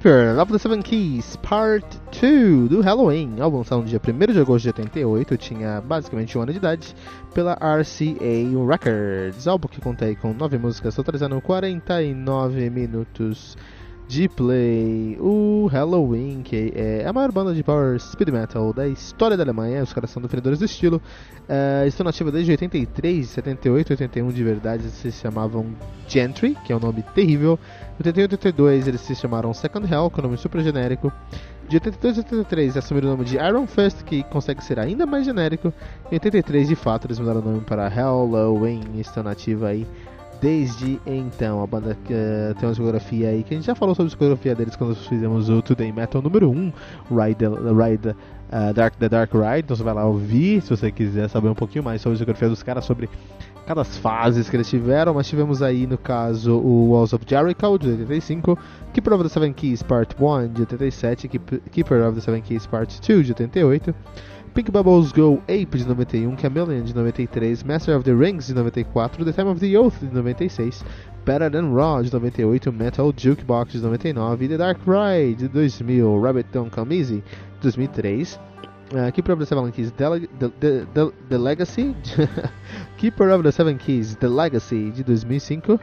Keeper of the Seven Keys Part 2 do Halloween, álbum lançado no dia 1 de agosto de 88, eu tinha basicamente um ano de idade, pela RCA Records, álbum que contei com 9 músicas, totalizando 49 minutos play. O Halloween, que é a maior banda de power speed metal da história da Alemanha, os caras são defendedores do estilo. Uh, estão nativos desde 83, 78, 81 de verdade, eles se chamavam Gentry, que é um nome terrível. Em 88 82 eles se chamaram Second Hell, que é um nome super genérico. De 82 a 83 assumiram o nome de Iron Fist, que consegue ser ainda mais genérico. Em 83, de fato, eles mudaram o nome para Halloween, estão nativa aí desde então. A banda uh, tem uma discografia aí que a gente já falou sobre a discografia deles quando fizemos o Today Metal número 1, Ride, Ride uh, Dark, The Dark Ride. Então você vai lá ouvir se você quiser saber um pouquinho mais sobre a discografia dos caras, sobre cada fases que eles tiveram. Mas tivemos aí no caso o Walls of Jericho de 85, Keeper of the Seven Keys Part 1 de 87, Keeper of the Seven Keys Part 2 de 88. Pink Bubbles Go Ape de 91, Chameleon de 93, Master of the Rings de 94, The Time of the Oath de 96, Better Than Raw de 98, Metal Jukebox de 99 The Dark Ride de 2000, Rabbit Don't Come Easy de 2003. Uh, Keeper of the Seven Keys, the, the, the, the Legacy. Keeper of the Seven Keys, The Legacy de 2005.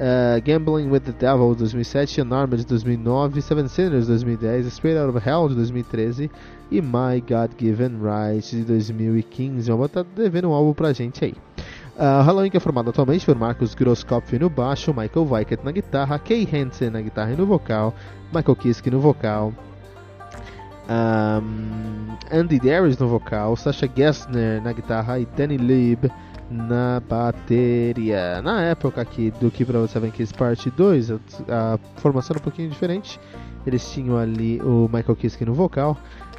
Uh, Gambling with the Devil de 2007, Unarmed de 2009, Seven Sinners de 2010, Straight Out of Hell de 2013 e My God Given Right de 2015. Vamos estar devendo um álbum pra gente aí. Uh, Halloween que é formado atualmente por Marcos Grosskopf no baixo, Michael Weikert na guitarra, Kay Hansen na guitarra e no vocal, Michael Kiske no vocal, um, Andy Darius no vocal, Sasha Gessner na guitarra e Danny Lieb na bateria. Na época aqui do Keeper of Seven Keys Part 2, a, a, formação era um pouquinho diferente. Eles tinham ali o Michael Kiske no vocal,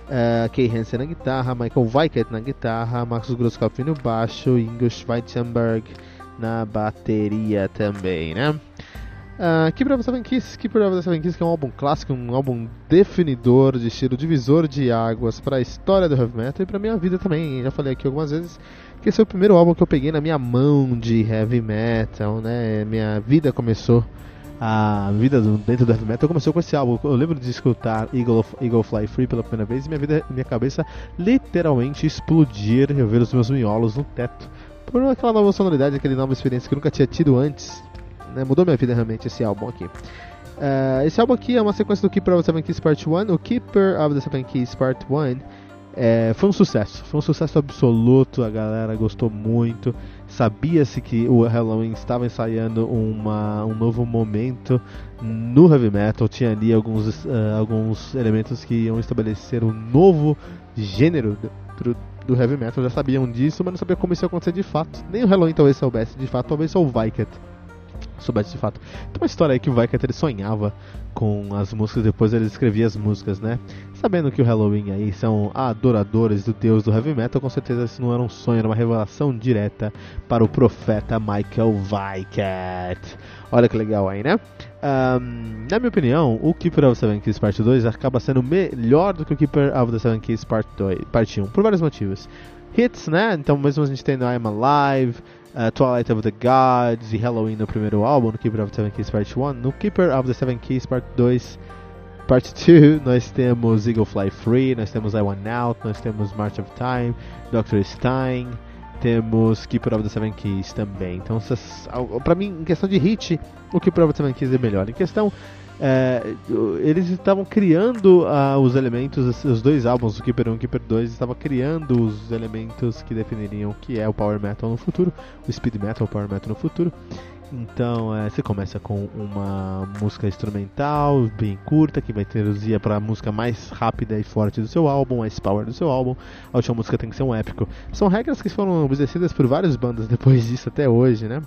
uh, Kay Hansen na guitarra, Michael Weikert na guitarra, Marcus Grosskopf no baixo, Ingo Schweitzenberg na bateria também, né? Uh, Keeper of the Seven Keys, Keeper of the Seven Keys, que é um álbum clássico, um álbum definidor de estilo, divisor de águas para a história do heavy metal e para minha vida também. Já falei aqui algumas vezes que esse é o primeiro álbum que eu peguei na minha mão de heavy metal, né? Minha vida começou, a vida do, dentro do heavy metal começou com esse álbum. Eu lembro de escutar Eagle, Eagle Fly Free pela primeira vez e minha vida, minha cabeça literalmente explodir. Eu ver os meus miolos no teto por aquela nova sonoridade, aquela nova experiência que eu nunca tinha tido antes né, mudou minha vida realmente esse álbum aqui. Uh, esse álbum aqui é uma sequência do Keeper of the Seven Keys Part 1. O Keeper of the Seven Keys Part 1 é, foi um sucesso, foi um sucesso absoluto, a galera gostou muito. Sabia-se que o Halloween estava ensaiando uma, um novo momento no heavy metal, tinha ali alguns, uh, alguns elementos que iam estabelecer um novo gênero do, do heavy metal, já sabiam disso, mas não sabiam como isso ia acontecer de fato. Nem o Halloween talvez soubesse. De fato, talvez só o Viket soubesse de fato. Tem uma história aí que o Weikert ele sonhava com as músicas, depois ele escrevia as músicas, né? Sabendo que o Halloween aí são adoradores do deus do heavy metal, com certeza isso não era um sonho, era uma revelação direta para o profeta Michael Weikert. Olha que legal aí, né? Um, na minha opinião, o Keeper of the Seven Keys Part 2 acaba sendo melhor do que o Keeper of the Seven Keys Part, 2, Part 1, por vários motivos. Hits, né? Então, mesmo a gente tendo I'm Alive, uh, Twilight of the Gods e Halloween no primeiro álbum, no Keeper of the Seven Keys Part 1. No Keeper of the Seven Keys Part 2, Part 2, nós temos Eagle Fly Free, nós temos I Want Out, nós temos March of Time, Dr. Stein, temos Keeper of the Seven Keys também. Então, pra mim, em questão de hit, o Keeper of the Seven Keys é melhor. Em questão é, eles estavam criando uh, os elementos, os dois álbuns, o Keeper 1 e o Keeper 2, estavam criando os elementos que definiriam o que é o Power Metal no futuro, o Speed Metal, o Power Metal no futuro. Então é, você começa com uma música instrumental bem curta que vai traduzir para a música mais rápida e forte do seu álbum, mais power do seu álbum. A última música tem que ser um épico. São regras que foram obedecidas por várias bandas depois disso até hoje, né?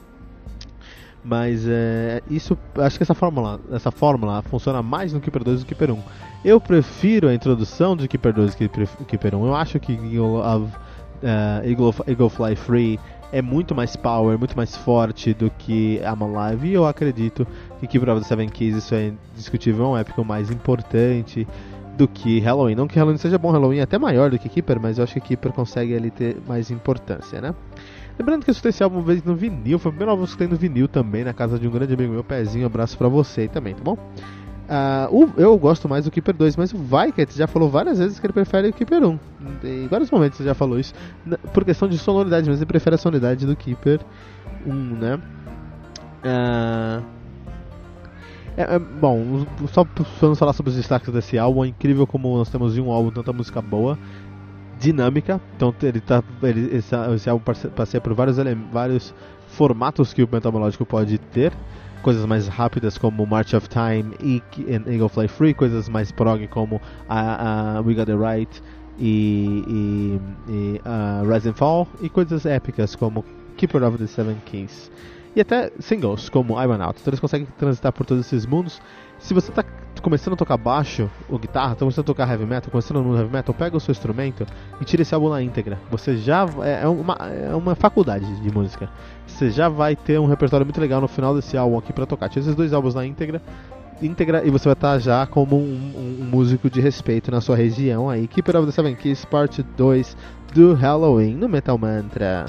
Mas é, isso, acho que essa fórmula, essa fórmula funciona mais no Keeper 2 do que Keeper 1. Eu prefiro a introdução de Keeper 2 do que Keeper 1. Eu acho que Eagle, of, uh, Eagle, Eagle Fly Free é muito mais power, muito mais forte do que I'm Alive. E eu acredito que Keeper of the Seven Keys, isso é indiscutível, é um épico mais importante do que Halloween. Não que Halloween seja bom, Halloween é até maior do que Keeper, mas eu acho que Keeper consegue ali ter mais importância, né? Lembrando que eu escutei esse álbum uma vez no vinil, foi o primeiro álbum que eu escutei no vinil também, na casa de um grande amigo meu, Pezinho, abraço pra você também, tá bom? Uh, eu gosto mais do Keeper 2, mas o Vikett já falou várias vezes que ele prefere o Keeper 1. Em vários momentos ele já falou isso. Por questão de sonoridade, mas ele prefere a sonoridade do Keeper 1, né? Uh, é, é, bom, só vamos falar sobre os destaques desse álbum. É incrível como nós temos em um álbum tanta música boa, dinâmica. Então ele tá, ele, esse, esse álbum passeia por vários, vários formatos que o metal melódico pode ter coisas mais rápidas como March of Time e, Eagle Fly Free, coisas mais prog como a, a We Got the Right e, e, e uh, Rise and Fall, e coisas épicas como Keeper of the Seven Kings. E até singles como I Run Out. Então eles conseguem transitar por todos esses mundos. Se você está começando a tocar baixo ou guitarra, está começando a tocar heavy metal, começando no heavy metal, pega o seu instrumento e tira esse álbum na íntegra. Você já é, é uma, é uma faculdade de música. Você já vai ter um repertório muito legal no final desse álbum aqui para tocar. Tira esses dois álbuns na íntegra, íntegra e você vai estar tá já como um, um, um, músico de respeito na sua região aí. Keeper of the Seven Keys, parte 2 do Halloween no Metal Mantra.